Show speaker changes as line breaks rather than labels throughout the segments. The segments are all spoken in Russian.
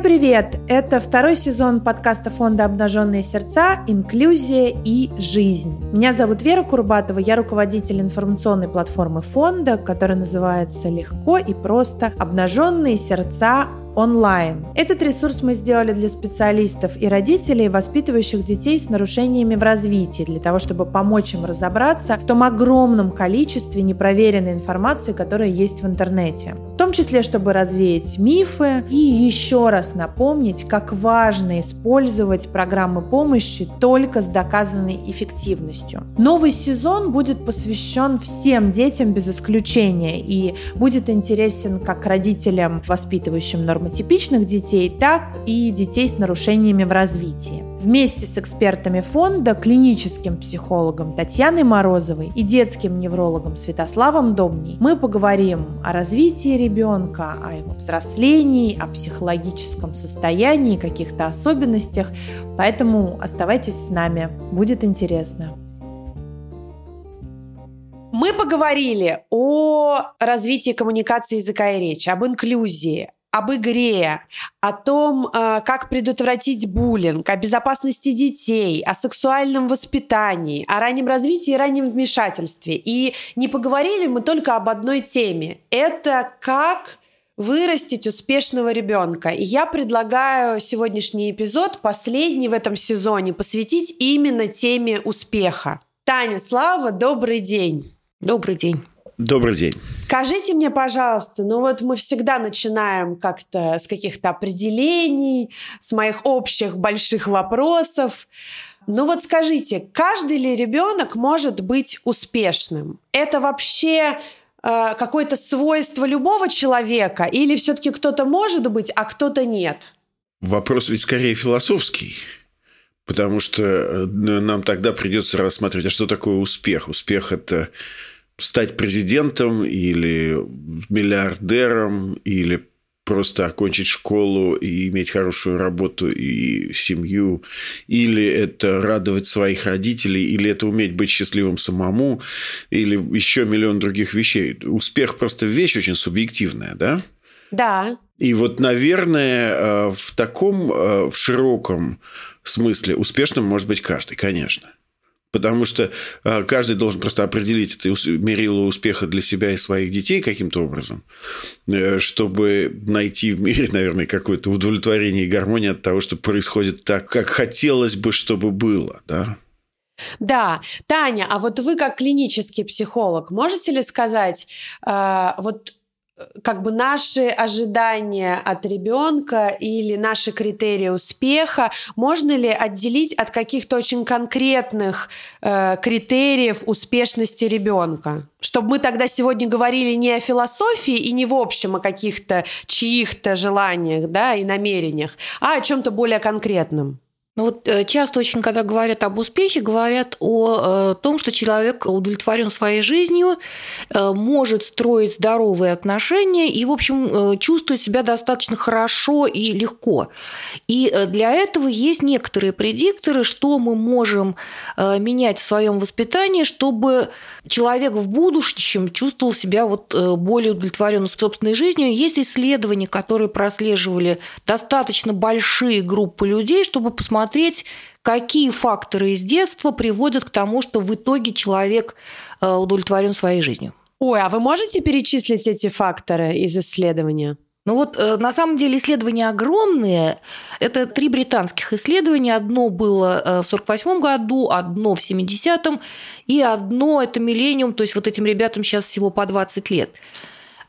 Всем привет! Это второй сезон подкаста фонда «Обнаженные сердца. Инклюзия и жизнь». Меня зовут Вера Курбатова, я руководитель информационной платформы фонда, которая называется «Легко и просто. Обнаженные сердца онлайн. Этот ресурс мы сделали для специалистов и родителей, воспитывающих детей с нарушениями в развитии, для того, чтобы помочь им разобраться в том огромном количестве непроверенной информации, которая есть в интернете. В том числе, чтобы развеять мифы и еще раз напомнить, как важно использовать программы помощи только с доказанной эффективностью. Новый сезон будет посвящен всем детям без исключения и будет интересен как родителям, воспитывающим нормативные нормотипичных детей, так и детей с нарушениями в развитии. Вместе с экспертами фонда, клиническим психологом Татьяной Морозовой и детским неврологом Святославом Домней мы поговорим о развитии ребенка, о его взрослении, о психологическом состоянии, каких-то особенностях. Поэтому оставайтесь с нами, будет интересно. Мы поговорили о развитии коммуникации языка и речи, об инклюзии, об игре, о том, э, как предотвратить буллинг, о безопасности детей, о сексуальном воспитании, о раннем развитии и раннем вмешательстве. И не поговорили мы только об одной теме. Это как вырастить успешного ребенка. И я предлагаю сегодняшний эпизод, последний в этом сезоне, посвятить именно теме успеха. Таня, Слава, добрый день.
Добрый день.
Добрый день.
Скажите мне, пожалуйста, ну вот мы всегда начинаем как-то с каких-то определений, с моих общих больших вопросов. Ну вот скажите, каждый ли ребенок может быть успешным? Это вообще э, какое-то свойство любого человека или все-таки кто-то может быть, а кто-то нет?
Вопрос ведь скорее философский. Потому что э, нам тогда придется рассматривать, а что такое успех? Успех – это стать президентом или миллиардером или просто окончить школу и иметь хорошую работу и семью, или это радовать своих родителей, или это уметь быть счастливым самому, или еще миллион других вещей. Успех просто вещь очень субъективная, да?
Да.
И вот, наверное, э, в таком, э, в широком смысле успешным может быть каждый, конечно. Потому что а, каждый должен просто определить это мерило успеха для себя и своих детей каким-то образом, э, чтобы найти в мире, наверное, какое-то удовлетворение и гармонию от того, что происходит так, как хотелось бы, чтобы было. Да?
Да, Таня, а вот вы как клинический психолог можете ли сказать, э, вот как бы наши ожидания от ребенка или наши критерии успеха можно ли отделить от каких-то очень конкретных э, критериев успешности ребенка? Чтобы мы тогда сегодня говорили не о философии и не в общем о каких-то чьих-то желаниях да, и намерениях, а о чем-то более конкретном.
Ну вот э, часто очень, когда говорят об успехе, говорят о э, том, что человек удовлетворен своей жизнью, э, может строить здоровые отношения и, в общем, чувствует себя достаточно хорошо и легко. И для этого есть некоторые предикторы, что мы можем менять в своем воспитании, чтобы человек в будущем чувствовал себя вот более удовлетворенно собственной жизнью. Есть исследования, которые прослеживали достаточно большие группы людей, чтобы посмотреть, посмотреть, какие факторы из детства приводят к тому, что в итоге человек э, удовлетворен своей жизнью.
Ой, а вы можете перечислить эти факторы из исследования?
Ну вот э, на самом деле исследования огромные. Это три британских исследования. Одно было э, в 1948 году, одно в 70-м, и одно это миллениум, то есть вот этим ребятам сейчас всего по 20 лет.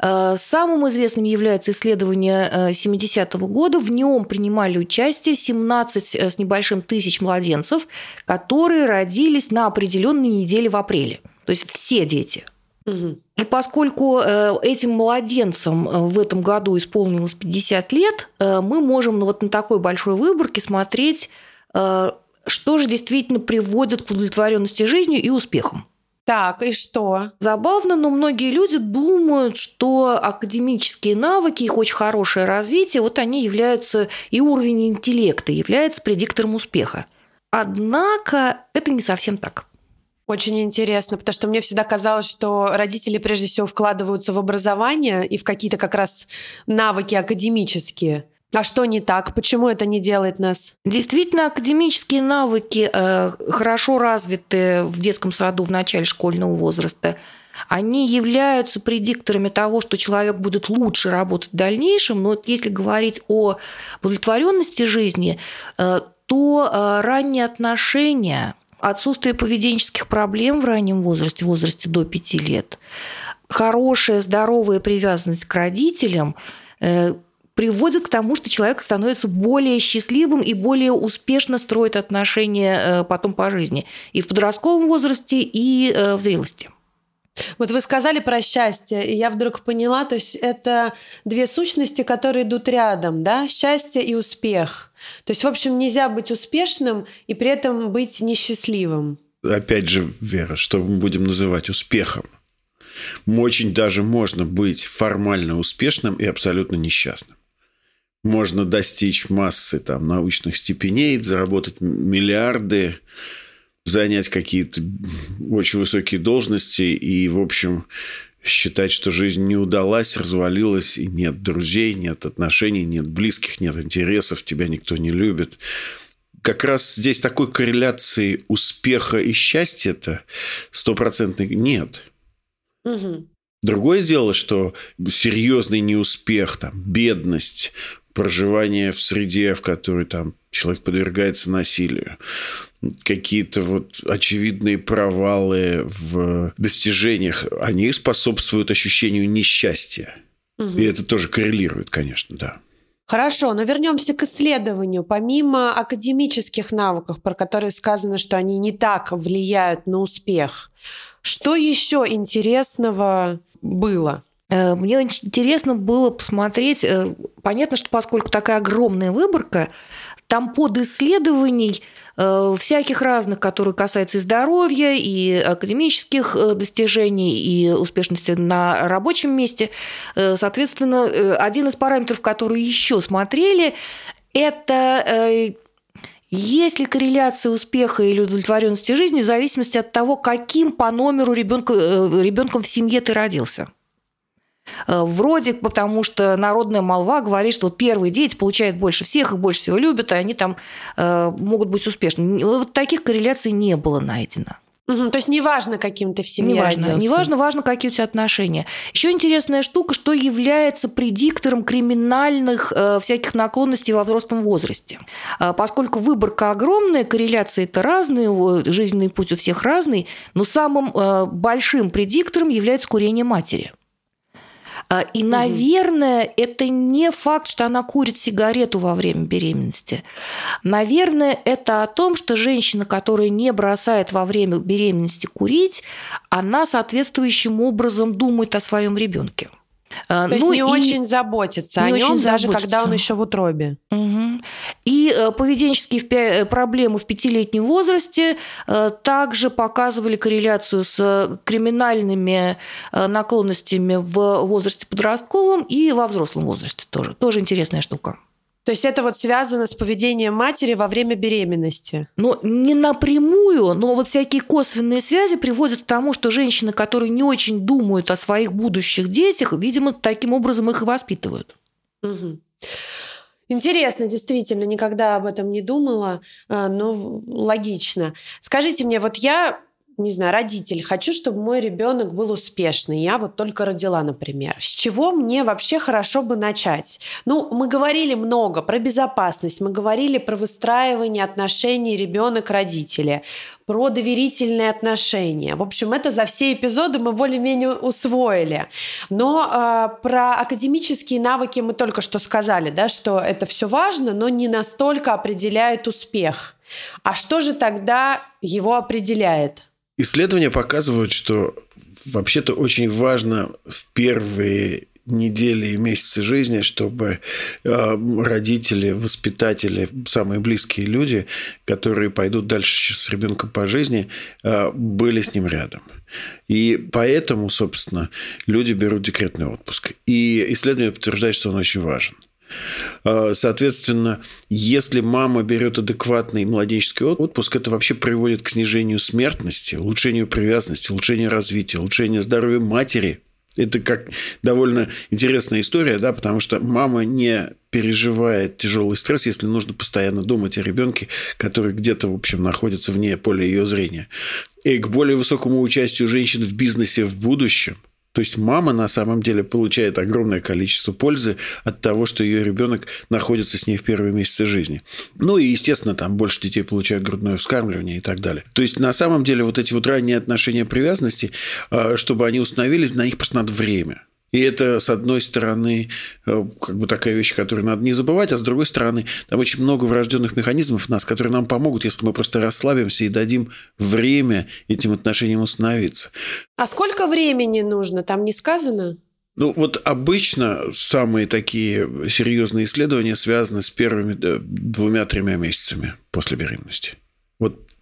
Э, самым известным является исследование 70-го э, года. В нем принимали участие 17 э, с небольшим тысяч младенцев, которые родились на определенной неделе в апреле. То есть все дети. И поскольку этим младенцам в этом году исполнилось 50 лет, мы можем ну, вот на такой большой выборке смотреть, что же действительно приводит к удовлетворенности жизнью и успехам.
Так, и что?
Забавно, но многие люди думают, что академические навыки, их очень хорошее развитие, вот они являются, и уровень интеллекта является предиктором успеха. Однако это не совсем так.
Очень интересно, потому что мне всегда казалось, что родители прежде всего вкладываются в образование и в какие-то как раз навыки академические. А что не так? Почему это не делает нас?
Действительно, академические навыки э, хорошо развиты в детском саду в начале школьного возраста. Они являются предикторами того, что человек будет лучше работать в дальнейшем. Но если говорить о удовлетворенности жизни, э, то э, ранние отношения, отсутствие поведенческих проблем в раннем возрасте, в возрасте до 5 лет, хорошая здоровая привязанность к родителям э, – приводит к тому, что человек становится более счастливым и более успешно строит отношения э, потом по жизни и в подростковом возрасте, и э, в зрелости.
Вот вы сказали про счастье, и я вдруг поняла, то есть это две сущности, которые идут рядом, да, счастье и успех. То есть, в общем, нельзя быть успешным и при этом быть несчастливым.
Опять же, Вера, что мы будем называть успехом? Очень даже можно быть формально успешным и абсолютно несчастным можно достичь массы там, научных степеней, заработать миллиарды, занять какие-то очень высокие должности и, в общем, считать, что жизнь не удалась, развалилась, и нет друзей, нет отношений, нет близких, нет интересов, тебя никто не любит. Как раз здесь такой корреляции успеха и счастья-то стопроцентной нет. Угу. Другое дело, что серьезный неуспех, там, бедность, проживание в среде, в которой там человек подвергается насилию, какие-то вот очевидные провалы в достижениях, они способствуют ощущению несчастья. Угу. И это тоже коррелирует, конечно, да.
Хорошо, но вернемся к исследованию. Помимо академических навыков, про которые сказано, что они не так влияют на успех, что еще интересного было?
Э, мне очень интересно было посмотреть. Э, понятно, что поскольку такая огромная выборка, там под исследований э, всяких разных, которые касаются и здоровья, и академических достижений, и успешности на рабочем месте. Соответственно, один из параметров, которые еще смотрели, это есть ли корреляция успеха или удовлетворенности жизни в зависимости от того, каким по номеру ребенка, ребенком в семье ты родился. Э, вроде потому, что народная молва говорит, что вот первые дети получают больше всех, их больше всего любят, и они там э, могут быть успешны. Вот таких корреляций не было найдено.
Угу, то есть неважно, каким ты в семье
неважно,
родился.
Неважно, важно, какие у тебя отношения. Еще интересная штука, что является предиктором криминальных э, всяких наклонностей во взрослом возрасте. Э, поскольку выборка огромная, корреляции это разные, жизненный путь у всех разный, но самым э, большим предиктором является курение матери. А, и, наверное, угу. это не факт, что она курит сигарету во время беременности. Наверное, это о том, что женщина, которая не бросает во время беременности курить, она соответствующим образом думает о своем ребенке.
А, То ну, есть не очень заботится не о нем, даже когда он еще в утробе.
Угу. И э, поведенческие э, проблемы в пятилетнем возрасте э, также показывали корреляцию с криминальными наклонностями в возрасте подростковом и во взрослом возрасте тоже. Тоже интересная штука.
То есть это вот связано с поведением матери во время беременности?
Ну, не напрямую, но вот всякие косвенные связи приводят к тому, что женщины, которые не очень думают о своих будущих детях, видимо, таким образом их и воспитывают.
Угу. Интересно, действительно, никогда об этом не думала, а, но логично. Скажите мне, вот я не знаю, родитель, хочу, чтобы мой ребенок был успешный. Я вот только родила, например. С чего мне вообще хорошо бы начать? Ну, мы говорили много про безопасность, мы говорили про выстраивание отношений ребенок-родители, про доверительные отношения. В общем, это за все эпизоды мы более-менее усвоили. Но э, про академические навыки мы только что сказали, да, что это все важно, но не настолько определяет успех. А что же тогда его определяет?
Исследования показывают, что вообще-то очень важно в первые недели и месяцы жизни, чтобы э, родители, воспитатели, самые близкие люди, которые пойдут дальше с ребенком по жизни, э, были с ним рядом. И поэтому, собственно, люди берут декретный отпуск. И исследование подтверждает, что он очень важен. А, соответственно, если мама берет адекватный младенческий отпуск, это вообще приводит к снижению смертности, улучшению привязанности, улучшению развития, улучшению здоровья матери. Это как довольно интересная история, да, потому что мама не переживает тяжелый стресс, если нужно постоянно думать о ребенке, который где-то, в общем, находится вне поля ее зрения. И к более высокому участию женщин в бизнесе в будущем – то есть мама на самом деле получает огромное количество пользы от того, что ее ребенок находится с ней в первые месяцы жизни. Ну и, естественно, там больше детей получают грудное вскармливание и так далее. То есть на самом деле вот эти вот ранние отношения привязанности, а, чтобы они установились, на них просто надо время. И это, с одной стороны, э, как бы такая вещь, которую надо не забывать, а с другой стороны, там очень много врожденных механизмов в нас, которые нам помогут, если мы просто расслабимся и дадим время этим отношениям установиться.
А сколько времени нужно? Там не сказано?
Ну, вот обычно самые такие серьезные исследования связаны с первыми двумя-тремя месяцами после беременности.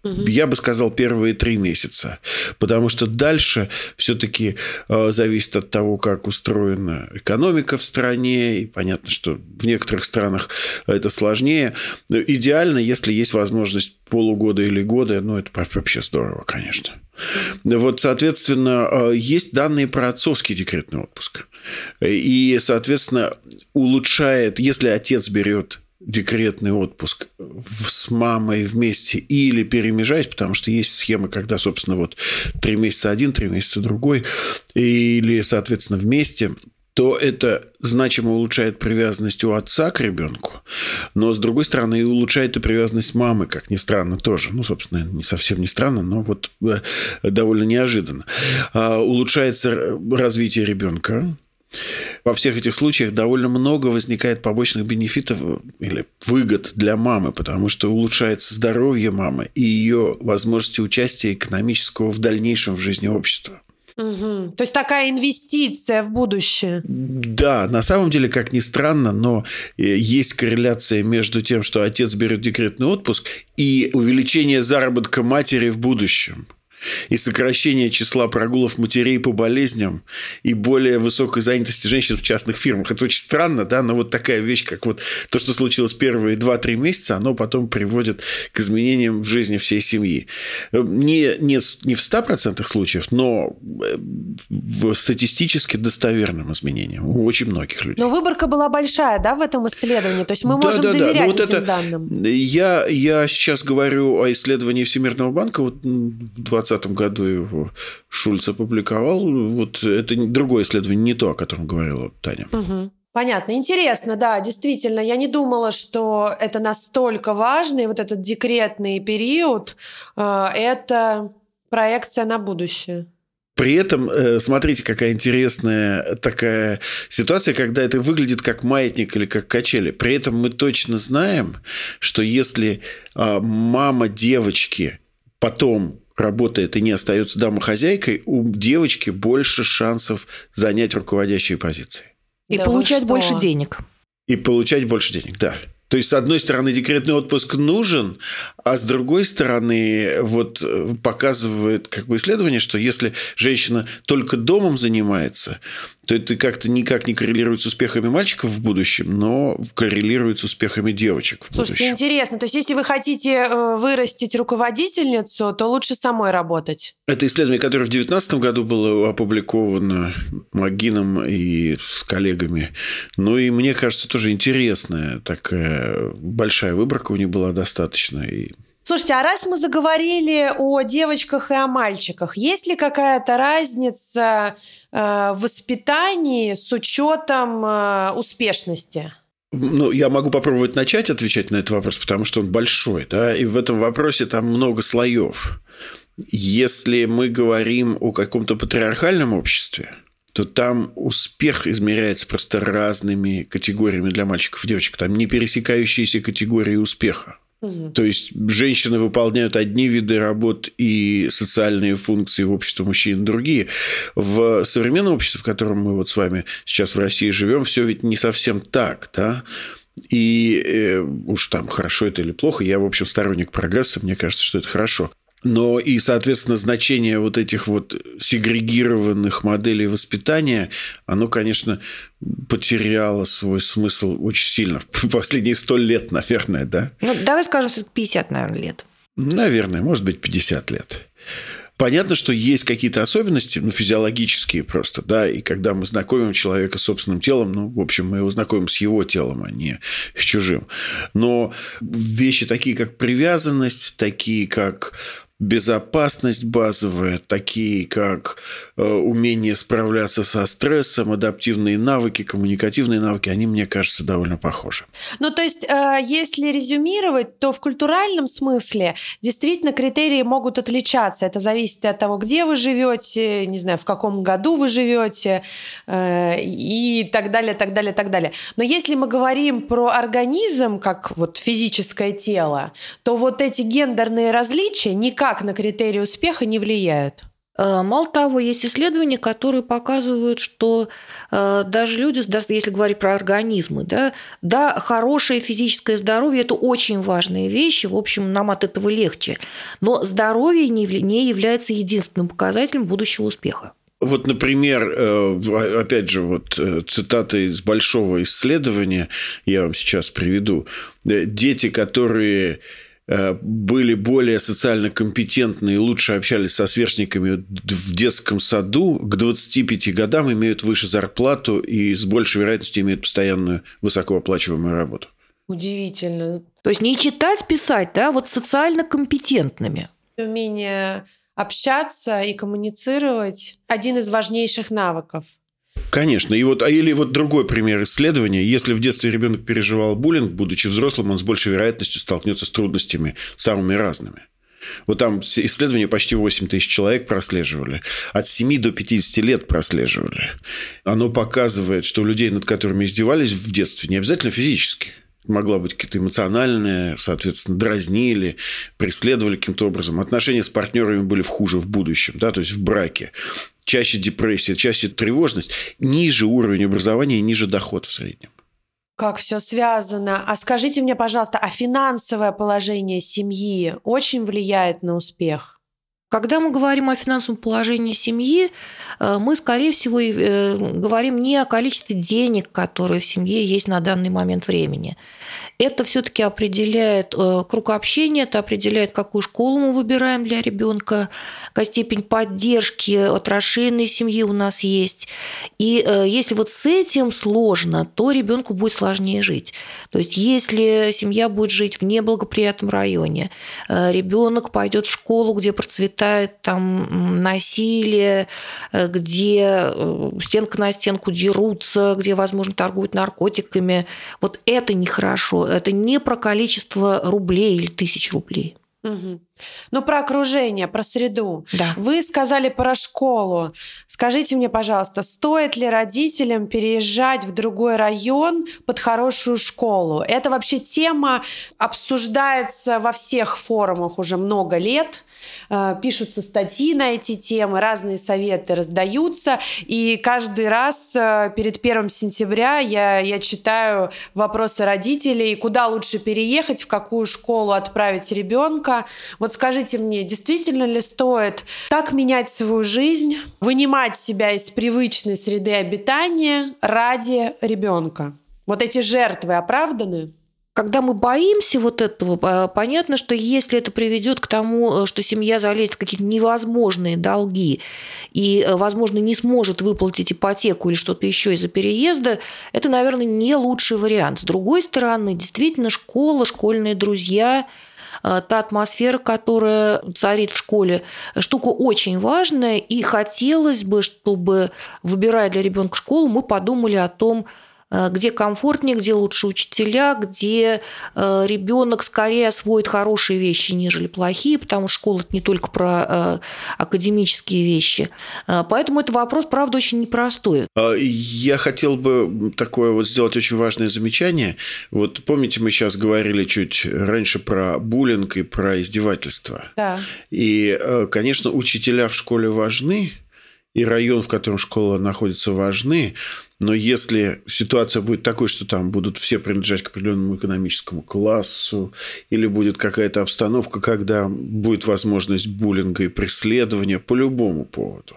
Угу. Я бы сказал первые три месяца, потому что дальше все-таки э, зависит от того, как устроена экономика в стране, и понятно, что в некоторых странах это сложнее. Но идеально, если есть возможность полугода или года, ну это вообще здорово, конечно. Вот, соответственно, э, есть данные про отцовский декретный отпуск. И, соответственно, улучшает, если отец берет декретный отпуск с мамой вместе или перемежаясь, потому что есть схемы, когда, собственно, вот три месяца один, три месяца другой, или, соответственно, вместе, то это значимо улучшает привязанность у отца к ребенку, но, с другой стороны, и улучшает и привязанность мамы, как ни странно, тоже. Ну, собственно, не совсем не странно, но вот э, довольно неожиданно. А, улучшается развитие ребенка, во всех этих случаях довольно много возникает побочных бенефитов или выгод для мамы, потому что улучшается здоровье мамы и ее возможности участия экономического в дальнейшем в жизни общества.
Угу. То есть такая инвестиция в будущее.
Да, на самом деле, как ни странно, но э, есть корреляция между тем, что отец берет декретный отпуск и увеличение заработка матери в будущем и сокращение числа прогулов матерей по болезням и более высокой занятости женщин в частных фирмах. Это очень странно, да, но вот такая вещь, как вот то, что случилось первые 2-3 месяца, оно потом приводит к изменениям в жизни всей семьи. Не, не, не в 100% случаев, но э, в статистически достоверным изменениям у очень многих людей.
Но выборка была большая, да, в этом исследовании? То есть мы да, можем да, доверять да. вот этим это, данным?
Я, я сейчас говорю о исследовании Всемирного банка вот 20 2020 году его Шульц опубликовал. Вот это другое исследование, не то, о котором говорила Таня.
Угу. Понятно. Интересно, да, действительно. Я не думала, что это настолько важно, и вот этот декретный период э, – это проекция на будущее.
При этом, э, смотрите, какая интересная такая ситуация, когда это выглядит как маятник или как качели. При этом мы точно знаем, что если а, мама девочки потом работает и не остается домохозяйкой, у девочки больше шансов занять руководящие позиции.
И да получать больше денег.
И получать больше денег, да. То есть, с одной стороны, декретный отпуск нужен, а с другой стороны, вот э, показывает как бы исследование, что если женщина только домом занимается, то это как-то никак не коррелирует с успехами мальчиков в будущем, но коррелирует с успехами девочек в
Слушайте,
будущем.
интересно. То есть, если вы хотите э, вырастить руководительницу, то лучше самой работать?
Это исследование, которое в 2019 году было опубликовано Магином и с коллегами. Ну, и мне кажется, тоже интересная такая большая выборка у них была достаточно. И
Слушайте, а раз мы заговорили о девочках и о мальчиках, есть ли какая-то разница э, воспитании с учетом э, успешности?
Ну, я могу попробовать начать отвечать на этот вопрос, потому что он большой, да, и в этом вопросе там много слоев. Если мы говорим о каком-то патриархальном обществе, то там успех измеряется просто разными категориями для мальчиков и девочек. Там не пересекающиеся категории успеха. Угу. То есть женщины выполняют одни виды работ и социальные функции в обществе мужчин другие. В современном обществе, в котором мы вот с вами сейчас в России живем, все ведь не совсем так, да. И э, уж там хорошо это или плохо, я, в общем, сторонник прогресса, мне кажется, что это хорошо. Но и, соответственно, значение вот этих вот сегрегированных моделей воспитания, оно, конечно, потеряло свой смысл очень сильно. В последние сто лет, наверное, да?
Ну, давай скажем, что 50, наверное, лет.
Наверное, может быть, 50 лет. Понятно, что есть какие-то особенности, ну, физиологические просто, да, и когда мы знакомим человека с собственным телом, ну, в общем, мы его знакомим с его телом, а не с чужим. Но вещи такие, как привязанность, такие, как безопасность базовая, такие как э, умение справляться со стрессом, адаптивные навыки, коммуникативные навыки, они, мне кажется, довольно похожи.
Ну, то есть, э, если резюмировать, то в культуральном смысле действительно критерии могут отличаться. Это зависит от того, где вы живете, не знаю, в каком году вы живете э, и так далее, так далее, так далее. Но если мы говорим про организм, как вот физическое тело, то вот эти гендерные различия никак никак на критерии успеха не влияют.
Э, мало того, есть исследования, которые показывают, что э, даже люди, если говорить про организмы, да, да, хорошее физическое здоровье – это очень важные вещи, в общем, нам от этого легче. Но здоровье не является единственным показателем будущего успеха.
Вот, например, э, опять же, вот цитата из большого исследования, я вам сейчас приведу. Дети, которые были более социально компетентны и лучше общались со сверстниками в детском саду, к 25 годам имеют выше зарплату и с большей вероятностью имеют постоянную высокооплачиваемую работу.
Удивительно.
То есть не читать, писать, да, вот социально компетентными.
Умение общаться и коммуницировать – один из важнейших навыков –
Конечно. И вот, а или вот другой пример исследования. Если в детстве ребенок переживал буллинг, будучи взрослым, он с большей вероятностью столкнется с трудностями самыми разными. Вот там исследования почти 8 тысяч человек прослеживали. От 7 до 50 лет прослеживали. Оно показывает, что у людей, над которыми издевались в детстве, не обязательно физически. Могла быть какие-то эмоциональные, соответственно, дразнили, преследовали каким-то образом. Отношения с партнерами были в хуже в будущем, да, то есть в браке чаще депрессия, чаще тревожность, ниже уровень образования и ниже доход в среднем.
Как все связано. А скажите мне, пожалуйста, а финансовое положение семьи очень влияет на успех?
Когда мы говорим о финансовом положении семьи, э, мы, скорее всего, э, говорим не о количестве денег, которые в семье есть на данный момент времени. Это все-таки определяет э, круг общения, это определяет, какую школу мы выбираем для ребенка, какая степень поддержки от расширенной семьи у нас есть. И если вот с этим сложно, то ребенку будет сложнее жить. То есть, если семья будет жить в неблагоприятном районе, ребенок пойдет в школу, где процветает процветает там насилие, э, где э, стенка на стенку дерутся, где, возможно, торгуют наркотиками. Вот это нехорошо. Это не про количество рублей или тысяч рублей.
Угу. Ну, про окружение, про среду.
Да.
Вы сказали про школу. Скажите мне, пожалуйста, стоит ли родителям переезжать в другой район под хорошую школу? Это вообще тема обсуждается во всех форумах уже много лет. Э, пишутся статьи на эти темы, разные советы раздаются, и каждый раз э, перед первым сентября я, я читаю вопросы родителей, куда лучше переехать, в какую школу отправить ребенка. Вот скажите мне, действительно ли стоит так менять свою жизнь, вынимать себя из привычной среды обитания ради ребенка? Вот эти жертвы оправданы?
Когда мы боимся вот этого, понятно, что если это приведет к тому, э, что семья залезет в какие-то невозможные долги и, э, возможно, не сможет выплатить ипотеку или что-то еще из-за переезда, это, наверное, не лучший вариант. С другой стороны, действительно, школа, школьные друзья, э, та атмосфера, которая царит в школе, штука очень важная, и хотелось бы, чтобы, выбирая для ребенка школу, мы подумали о том, Э, где комфортнее, где лучше учителя, где э, ребенок скорее освоит хорошие вещи, нежели плохие, потому что школа это не только про э, академические вещи. Поэтому это вопрос, правда, очень непростой.
А, я хотел бы такое вот сделать очень важное замечание. Вот помните, мы сейчас говорили чуть раньше про буллинг и про издевательство.
Да.
И, конечно, учителя в школе важны, и район, в котором школа находится, важны. Но если ситуация будет такой, что там будут все принадлежать к определенному экономическому классу, или будет какая-то обстановка, когда будет возможность буллинга и преследования по любому поводу,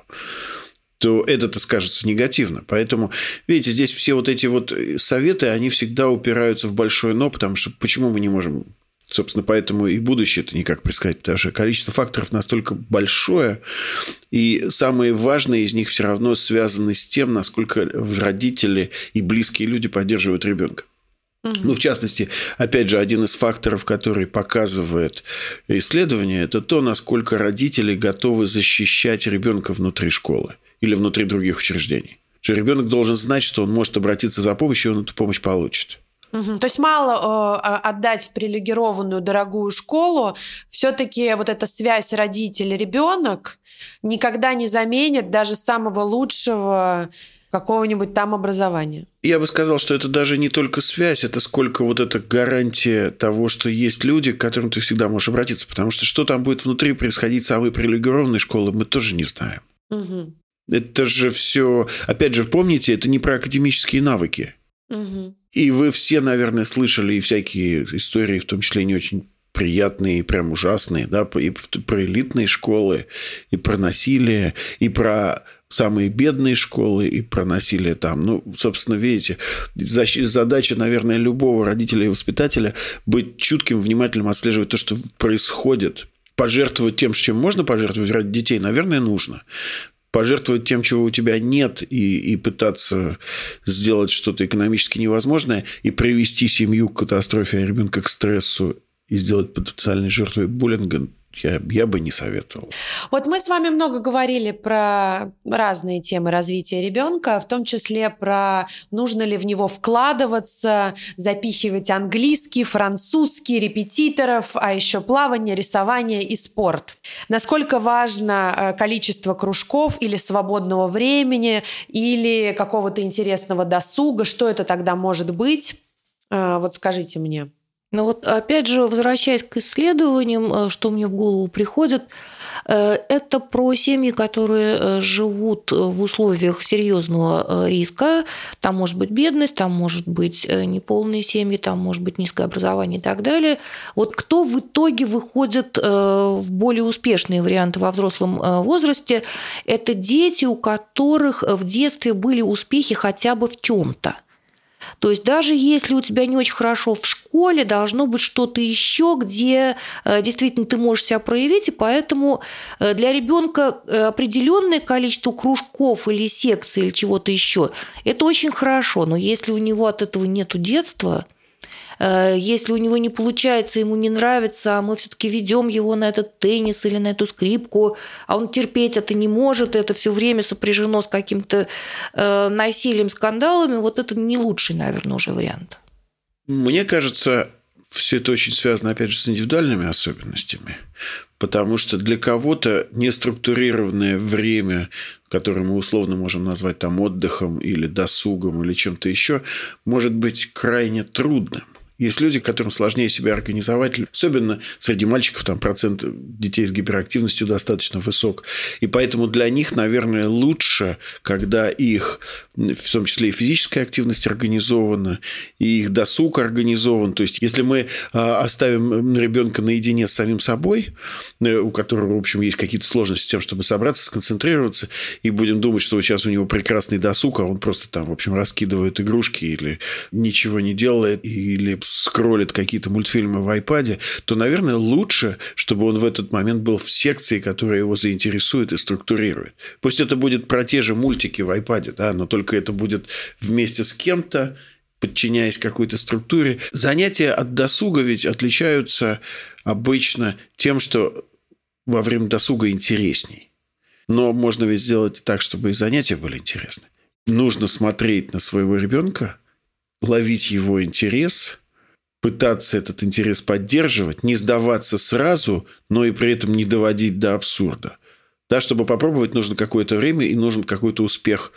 то это-то скажется негативно. Поэтому, видите, здесь все вот эти вот советы, они всегда упираются в большое «но», потому что почему мы не можем Собственно, поэтому и будущее это никак предсказать, потому что количество факторов настолько большое, и самые важные из них все равно связаны с тем, насколько родители и близкие люди поддерживают ребенка. Ну, в частности, опять же, один из факторов, который показывает исследование, это то, насколько родители готовы защищать ребенка внутри школы или внутри других учреждений. Что ребенок должен знать, что он может обратиться за помощью, и он эту помощь получит.
Угу. То есть мало э, а, отдать в привилегированную дорогую школу, все-таки вот эта связь родитель-ребенок никогда не заменит даже самого лучшего какого-нибудь там образования.
Я бы сказал, что это даже не только связь, это сколько вот эта гарантия того, что есть люди, к которым ты всегда можешь обратиться. Потому что что там будет внутри происходить самой привилегированной школы, мы тоже не знаем. Угу. Это же все, опять же, помните, это не про академические навыки. Угу. И вы все, наверное, слышали и всякие истории, в том числе не очень приятные и прям ужасные, да, и про элитные школы, и про насилие, и про самые бедные школы и про насилие там. Ну, собственно, видите, задача, наверное, любого родителя и воспитателя быть чутким, внимательным, отслеживать то, что происходит. Пожертвовать тем, чем можно пожертвовать ради детей, наверное, нужно пожертвовать тем, чего у тебя нет, и, и пытаться сделать что-то экономически невозможное, и привести семью к катастрофе, а ребенка к стрессу, и сделать потенциальной жертвой буллинга, я, я бы не советовал.
Вот мы с вами много говорили про разные темы развития ребенка, в том числе про нужно ли в него вкладываться, запихивать английский, французский, репетиторов, а еще плавание, рисование и спорт. Насколько важно э, количество кружков или свободного времени, или какого-то интересного досуга, что это тогда может быть? Э, вот скажите мне.
Ну вот опять же, возвращаясь к исследованиям, э, что мне в голову приходит, э, это про семьи, которые э, живут в условиях серьезного риска. Там может быть бедность, там может быть неполные семьи, там может быть низкое образование и так далее. Вот кто в итоге выходит в более успешные варианты во взрослом возрасте, это дети, у которых в детстве были успехи хотя бы в чем-то. То есть даже если у тебя не очень хорошо в школе, должно быть что-то еще, где э, действительно ты можешь себя проявить, и поэтому э, для ребенка э, определенное количество кружков или секций или чего-то еще, это очень хорошо. Но если у него от этого нет детства, если у него не получается, ему не нравится, а мы все-таки ведем его на этот теннис или на эту скрипку, а он терпеть это не может, это все время сопряжено с каким-то э, насилием, скандалами, вот это не лучший, наверное, уже вариант.
Мне кажется, все это очень связано, опять же, с индивидуальными особенностями, потому что для кого-то неструктурированное время, которое мы условно можем назвать там отдыхом или досугом или чем-то еще, может быть крайне трудным. Есть люди, которым сложнее себя организовать, особенно среди мальчиков там процент детей с гиперактивностью достаточно высок. И поэтому для них, наверное, лучше, когда их, в том числе и физическая активность организована, и их досуг организован. То есть, если мы а, оставим ребенка наедине с самим собой, э, у которого, в общем, есть какие-то сложности с тем, чтобы собраться, сконцентрироваться, и будем думать, что сейчас у него прекрасный досуг, а он просто там, в общем, раскидывает игрушки или ничего не делает, или скроллит какие-то мультфильмы в iPad, то, наверное, лучше, чтобы он в этот момент был в секции, которая его заинтересует и структурирует. Пусть это будет про те же мультики в iPad, да, но только это будет вместе с кем-то, подчиняясь какой-то структуре. Занятия от досуга ведь отличаются обычно тем, что во время досуга интересней. Но можно ведь сделать так, чтобы и занятия были интересны. Нужно смотреть на своего ребенка, ловить его интерес пытаться этот интерес поддерживать, не сдаваться сразу, но и при этом не доводить до абсурда. Да, чтобы попробовать, нужно какое-то время и нужен какой-то успех.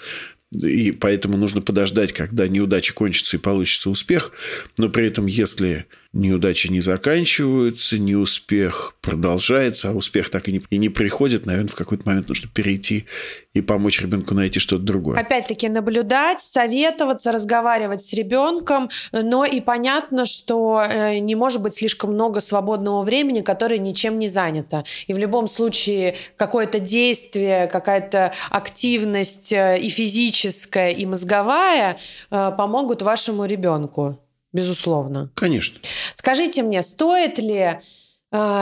И поэтому нужно подождать, когда неудача кончится и получится успех. Но при этом, если неудачи не заканчиваются, неуспех продолжается, а успех так и не, и не приходит, наверное, в какой-то момент нужно перейти и помочь ребенку найти что-то другое.
Опять-таки наблюдать, советоваться, разговаривать с ребенком, но и понятно, что э, не может быть слишком много свободного времени, которое ничем не занято. И в любом случае какое-то действие, какая-то активность э, и физическая, и мозговая э, помогут вашему ребенку. безусловно.
Конечно.
Скажите мне, стоит ли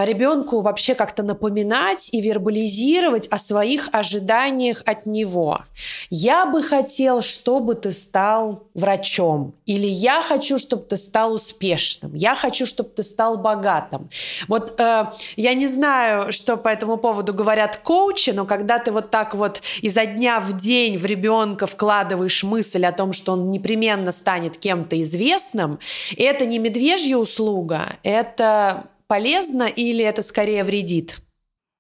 ребенку вообще как-то напоминать и вербализировать о своих ожиданиях от него. Я бы хотел, чтобы ты стал врачом. Или я хочу, чтобы ты стал успешным. Я хочу, чтобы ты стал богатым. Вот э, я не знаю, что по этому поводу говорят коучи, но когда ты вот так вот изо дня в день в ребенка вкладываешь мысль о том, что он непременно станет кем-то известным, это не медвежья услуга, это полезно или это скорее вредит?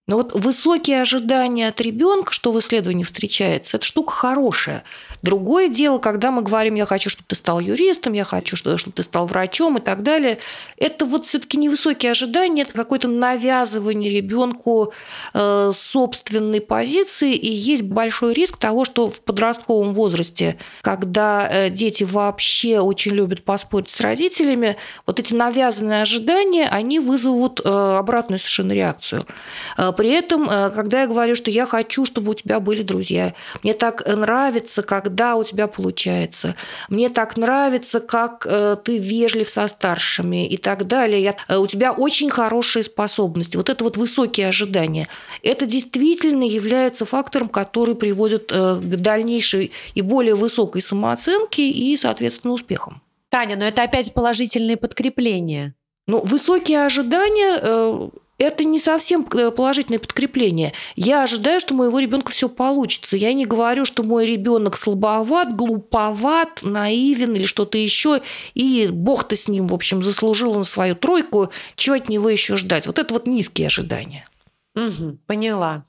Но вот высокие ожидания от ребенка, что в исследовании встречается, это штука хорошая. Другое дело, когда мы говорим, я хочу, чтобы ты стал юристом, я хочу, чтобы ты стал врачом и так далее. Это вот все-таки невысокие ожидания, это какое-то навязывание ребенку э, собственной позиции, и есть большой риск того, что в подростковом возрасте, когда э, дети вообще очень любят поспорить с родителями, вот эти навязанные ожидания, они вызовут э, обратную совершенно реакцию. При этом, когда я говорю, что я хочу, чтобы у тебя были друзья, мне так нравится, когда когда у тебя получается. Мне так нравится, как э, ты вежлив со старшими и так далее. Я, э, у тебя очень хорошие способности. Вот это вот высокие ожидания. Это действительно является фактором, который приводит э, к дальнейшей и более высокой самооценке и, соответственно, успехам.
Таня, но это опять положительные подкрепления.
Ну, высокие ожидания это не совсем э, положительное подкрепление. Я ожидаю, что моего ребенка все получится. Я не говорю, что мой ребенок слабоват, глуповат, наивен или что-то еще, и бог-то с ним, в общем, заслужил он свою тройку, чего от него еще ждать? Вот это вот низкие ожидания.
Угу, поняла.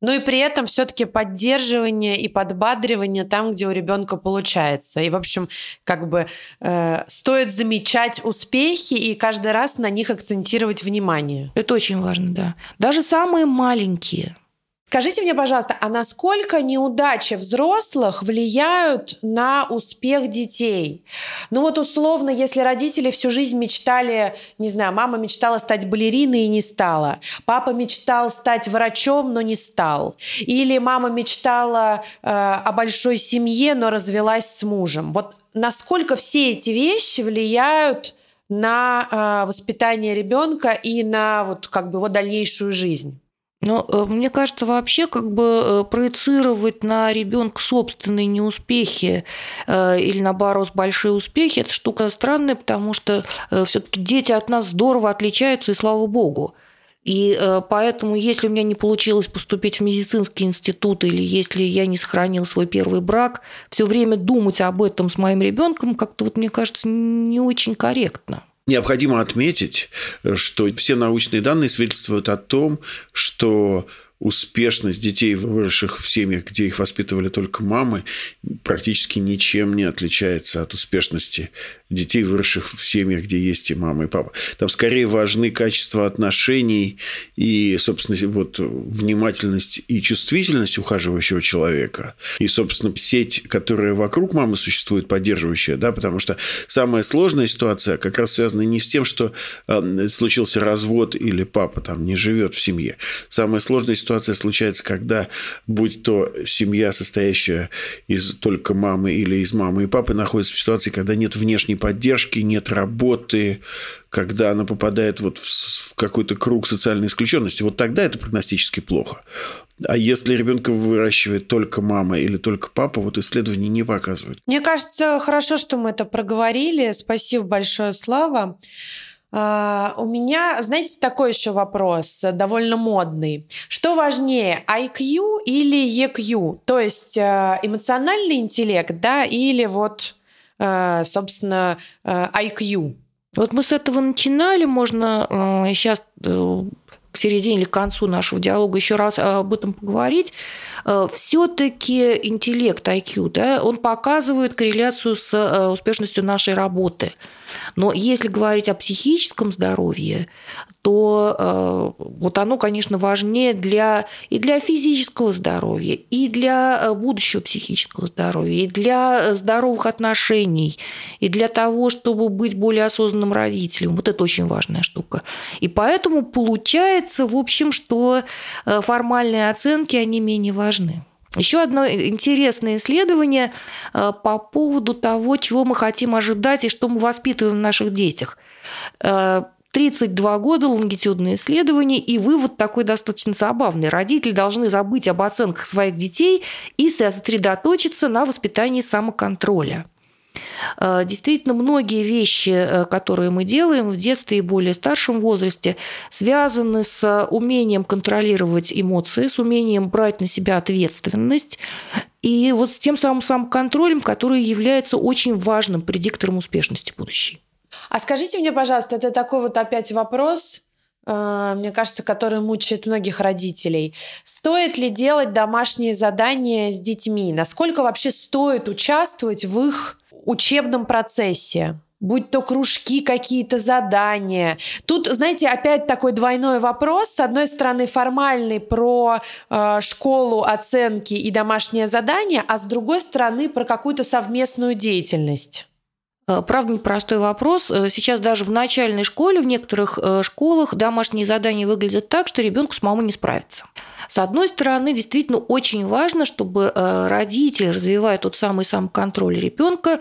Ну и при этом все-таки поддерживание и подбадривание там, где у ребенка получается. И, в общем, как бы э, стоит замечать успехи и каждый раз на них акцентировать внимание.
Это очень важно, да. Даже самые маленькие –
Скажите мне, пожалуйста, а насколько неудачи взрослых влияют на успех детей? Ну вот условно, если родители всю жизнь мечтали, не знаю, мама мечтала стать балериной и не стала, папа мечтал стать врачом, но не стал, или мама мечтала э, о большой семье, но развелась с мужем. Вот насколько все эти вещи влияют на э, воспитание ребенка и на вот как бы его дальнейшую жизнь?
Но э, мне кажется, вообще как бы э, проецировать на ребенка собственные неуспехи э, или наоборот большие успехи, это штука странная, потому что все-таки дети от нас здорово отличаются, и слава богу. И поэтому, если у меня не получилось поступить в медицинский институт или если я не сохранил свой первый брак, все время думать об этом с моим ребенком как-то вот мне кажется не очень корректно.
Необходимо отметить, что все научные данные свидетельствуют о том, что успешность детей, выросших в семьях, где их воспитывали только мамы, практически ничем не отличается от успешности детей, выросших в семьях, где есть и мама, и папа. Там скорее важны качества отношений и, собственно, вот внимательность и чувствительность ухаживающего человека. И, собственно, сеть, которая вокруг мамы существует, поддерживающая, да, потому что самая сложная ситуация как раз связана не с тем, что э, случился развод или папа там не живет в семье. Самая сложная ситуация случается, когда, будь то семья, состоящая из только мамы или из мамы и папы, находится в ситуации, когда нет внешней поддержки, нет работы, когда она попадает вот в какой-то круг социальной исключенности, вот тогда это прогностически плохо. А если ребенка выращивает только мама или только папа, вот исследования не показывают.
Мне кажется, хорошо, что мы это проговорили. Спасибо большое, Слава. Uh, у меня, знаете, такой еще вопрос, довольно модный. Что важнее, IQ или EQ? То есть uh, эмоциональный интеллект, да, или вот Э, собственно, э, IQ.
Вот мы с этого начинали, можно сейчас э, к середине или к концу нашего диалога еще раз об этом поговорить. Все-таки интеллект IQ, да, он показывает корреляцию с успешностью нашей работы. Но если говорить о психическом здоровье, то э, вот оно, конечно, важнее для, и для физического здоровья, и для э, будущего психического здоровья, и для здоровых отношений, и для того, чтобы быть более осознанным родителем. Вот это очень важная штука. И поэтому получается, в общем, что э, формальные оценки, они менее важны. Еще одно интересное исследование э, по поводу того, чего мы хотим ожидать и что мы воспитываем в наших детях. 32 э, года лонгитюдное исследование, и вывод такой достаточно забавный. Родители должны забыть об оценках своих детей и сосредоточиться на воспитании самоконтроля. Э, действительно, многие вещи, э, которые мы делаем в детстве и более старшем возрасте, связаны с умением контролировать эмоции, с умением брать на себя ответственность и вот с тем самым самоконтролем, который является очень важным предиктором успешности будущей.
А скажите мне, пожалуйста, это такой вот опять вопрос, э, мне кажется, который мучает многих родителей. Стоит ли делать домашние задания с детьми? Насколько вообще стоит участвовать в их учебном процессе, будь то кружки, какие-то задания. Тут, знаете, опять такой двойной вопрос. С одной стороны, формальный про э, школу, оценки и домашнее задание, а с другой стороны, про какую-то совместную деятельность.
Э, правда, непростой вопрос. Э, сейчас даже в начальной школе, в некоторых э, школах домашние задания выглядят так, что ребенку с мамой не справится. С одной стороны, действительно очень важно, чтобы родитель, развивая тот самый самоконтроль ребенка,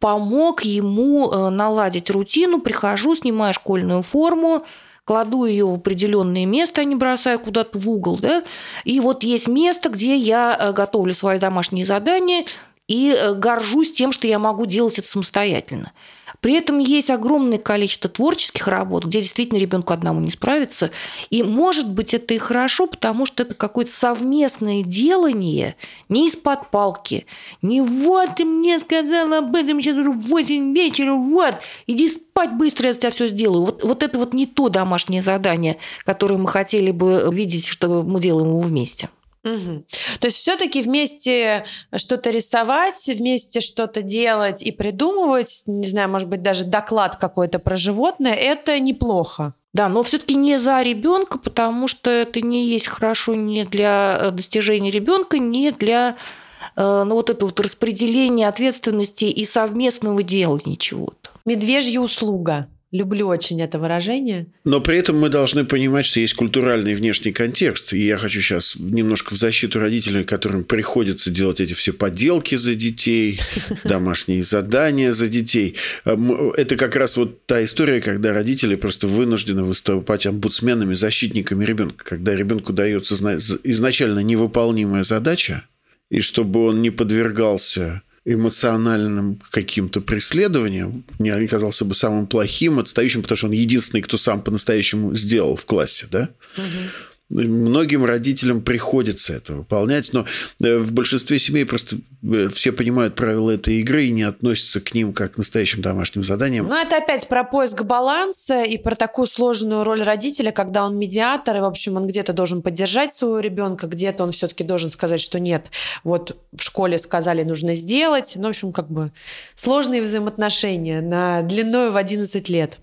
помог ему наладить рутину. Прихожу, снимаю школьную форму, кладу ее в определенное место, а не бросаю куда-то в угол. Да? И вот есть место, где я готовлю свои домашние задания и горжусь тем, что я могу делать это самостоятельно. При этом есть огромное количество творческих работ, где действительно ребенку одному не справиться. И может быть это и хорошо, потому что это какое-то совместное делание не из-под палки. Не вот ты мне сказал об этом сейчас уже в 8 вечера, вот, иди спать быстро, я тебя все сделаю. Вот, вот это вот не то домашнее задание, которое мы хотели бы видеть, что мы делаем его вместе.
Угу. То есть все-таки вместе что-то рисовать, вместе что-то делать и придумывать, не знаю, может быть, даже доклад какой-то про животное, это неплохо.
Да, но все-таки не за ребенка, потому что это не есть хорошо ни для э, достижения ребенка, ни для э, ну, вот этого вот распределения ответственности и совместного делания чего-то.
Медвежья услуга. Люблю очень это выражение.
Но при этом мы должны понимать, что есть культуральный внешний контекст. И я хочу сейчас немножко в защиту родителей, которым приходится делать эти все поделки за детей, домашние задания за детей. Это как раз вот та история, когда родители просто вынуждены выступать омбудсменами, защитниками ребенка. Когда ребенку дается изначально невыполнимая задача, и чтобы он не подвергался эмоциональным каким-то преследованием, не оказался бы самым плохим, отстающим, потому что он единственный, кто сам по-настоящему сделал в классе, да? Угу. Многим родителям приходится это выполнять, но э, в большинстве семей просто э, все понимают правила этой игры и не относятся к ним как к настоящим домашним заданиям.
Ну, это опять про поиск баланса и про такую сложную роль родителя, когда он медиатор, и, в общем, он где-то должен поддержать своего ребенка, где-то он все-таки должен сказать, что нет, вот в школе сказали, нужно сделать. Ну, в общем, как бы сложные взаимоотношения на длиной в 11 лет.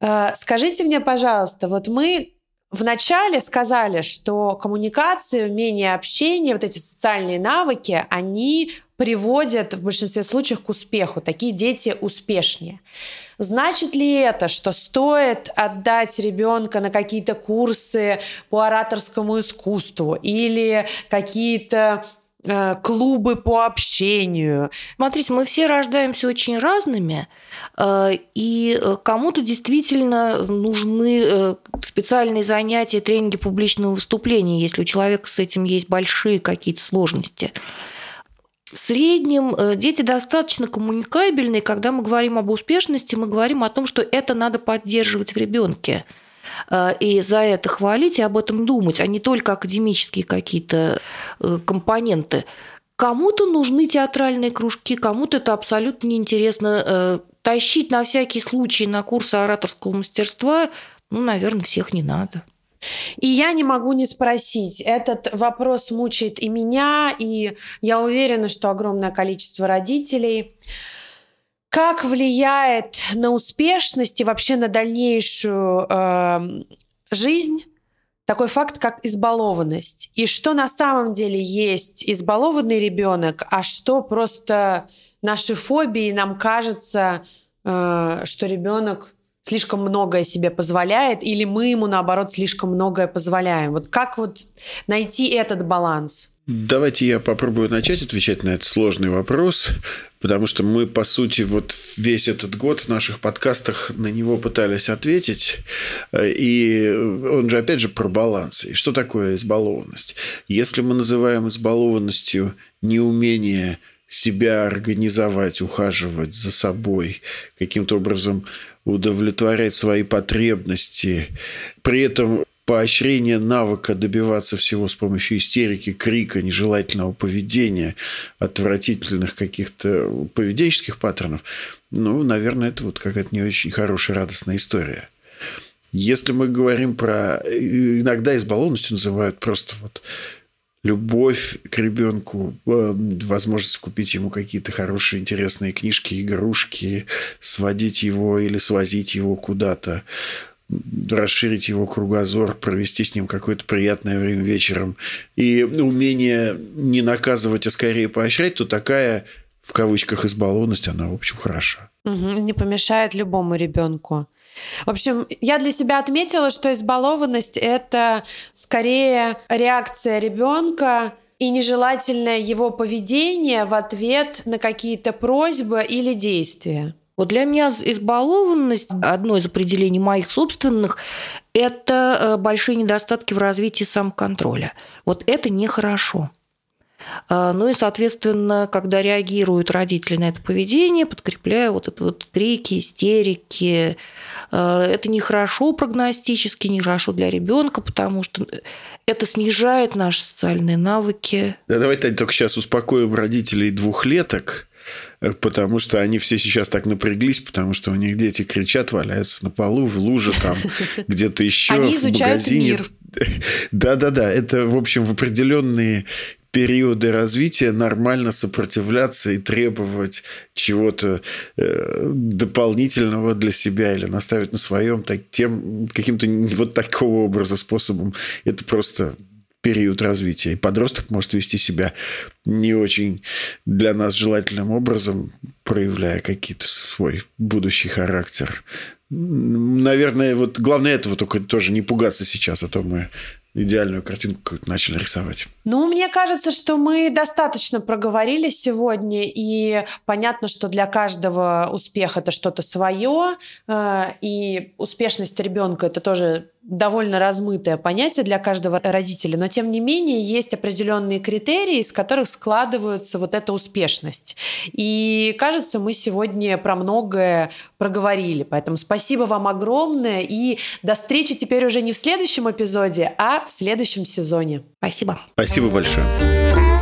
Э, скажите мне, пожалуйста, вот мы Вначале сказали, что коммуникация, умение общения, вот эти социальные навыки, они приводят в большинстве случаев к успеху. Такие дети успешнее. Значит ли это, что стоит отдать ребенка на какие-то курсы по ораторскому искусству или какие-то клубы по общению.
Смотрите, мы все рождаемся очень разными, э, и э, кому-то действительно нужны специальные занятия, тренинги публичного выступления, если у человека с этим есть большие какие-то сложности. В среднем дети достаточно коммуникабельные. Когда мы говорим об успешности, мы говорим о том, что это надо поддерживать в ребенке. Э, и за это хвалить и об этом думать, а не только академические какие-то э, компоненты. Кому-то нужны театральные кружки, кому-то это абсолютно неинтересно. Э, тащить на всякий случай на курсы ораторского мастерства, ну, наверное, всех не надо.
И я не могу не спросить. Этот вопрос мучает и меня, и я уверена, что огромное количество родителей. Как влияет на успешность и вообще на дальнейшую э, жизнь такой факт, как избалованность? И что на самом деле есть избалованный ребенок, а что просто наши фобии нам кажется, э, что ребенок слишком многое себе позволяет, или мы ему, наоборот, слишком многое позволяем. Вот как вот найти этот баланс?
Давайте я попробую начать отвечать на этот сложный вопрос, потому что мы, по сути, вот весь этот год в наших подкастах на него пытались ответить, и он же, опять же, про баланс. И что такое избалованность? Если мы называем избалованностью неумение себя организовать, ухаживать за собой, каким-то образом удовлетворять свои потребности, при этом поощрение навыка добиваться всего с помощью истерики, крика, нежелательного поведения, отвратительных каких-то поведенческих паттернов, ну, наверное, это вот какая-то не очень хорошая, радостная история. Если мы говорим про... Иногда избалованностью называют просто вот любовь к ребенку, э, возможность купить ему какие-то хорошие, интересные книжки, игрушки, сводить его или свозить его куда-то, расширить его кругозор, провести с ним какое-то приятное время вечером. И умение не наказывать, а скорее поощрять, то такая в кавычках избалованность, она, в общем, хороша.
Угу, не помешает любому ребенку. В общем, я для себя отметила, что избалованность это скорее реакция ребенка и нежелательное его поведение в ответ на какие-то просьбы или действия.
Вот для меня избалованность, одно из определений моих собственных, это э, большие недостатки в развитии самоконтроля. Вот это нехорошо. Э, ну и, соответственно, когда реагируют родители на это поведение, подкрепляя вот это вот крики, истерики, э, это нехорошо прогностически, нехорошо для ребенка, потому что это снижает наши социальные навыки.
Да, давайте только сейчас успокоим родителей двухлеток Э, потому что они все сейчас так напряглись, потому что у них дети кричат, валяются на полу, в луже там, где-то еще,
они в магазине. Мир.
Да-да-да, это, в общем, в определенные периоды развития нормально сопротивляться и требовать чего-то э, дополнительного для себя или наставить на своем так, тем каким-то вот такого образа способом. Это просто период развития. И подросток может вести себя не очень для нас желательным образом, проявляя какие-то свой будущий характер. Наверное, вот главное этого только тоже не пугаться сейчас, а то мы идеальную картинку какую-то начали рисовать.
Ну, мне кажется, что мы достаточно проговорили сегодня, и понятно, что для каждого успех это что-то свое, э, и успешность ребенка это тоже довольно размытое понятие для каждого родителя, но тем не менее есть определенные критерии, из которых складывается вот эта успешность. И кажется, мы сегодня про многое проговорили. Поэтому спасибо вам огромное и до встречи теперь уже не в следующем эпизоде, а в следующем сезоне. Спасибо.
Спасибо большое.